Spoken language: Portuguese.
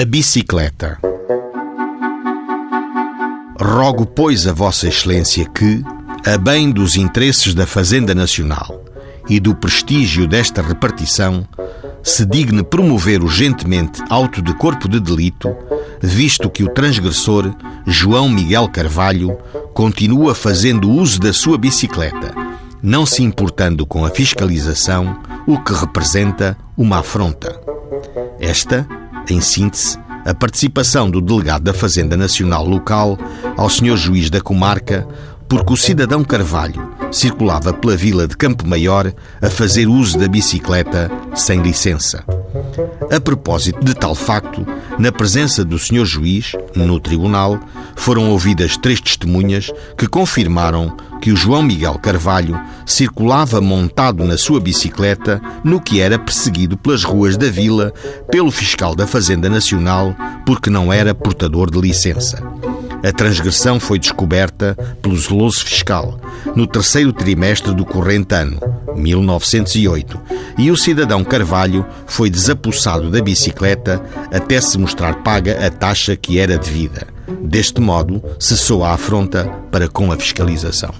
A bicicleta. Rogo, pois, a Vossa Excelência que, a bem dos interesses da Fazenda Nacional e do prestígio desta repartição, se digne promover urgentemente auto de corpo de delito, visto que o transgressor, João Miguel Carvalho, continua fazendo uso da sua bicicleta, não se importando com a fiscalização, o que representa uma afronta. Esta, em síntese, a participação do delegado da Fazenda Nacional Local ao senhor juiz da comarca, porque o cidadão Carvalho circulava pela vila de Campo Maior a fazer uso da bicicleta sem licença. A propósito de tal facto, na presença do senhor juiz, no tribunal, foram ouvidas três testemunhas que confirmaram que o João Miguel Carvalho circulava montado na sua bicicleta no que era perseguido pelas ruas da vila pelo fiscal da Fazenda Nacional porque não era portador de licença. A transgressão foi descoberta pelo zeloso fiscal no terceiro trimestre do corrente ano, 1908, e o cidadão Carvalho foi desapossado da bicicleta até se mostrar paga a taxa que era devida. Deste modo, cessou a afronta para com a fiscalização.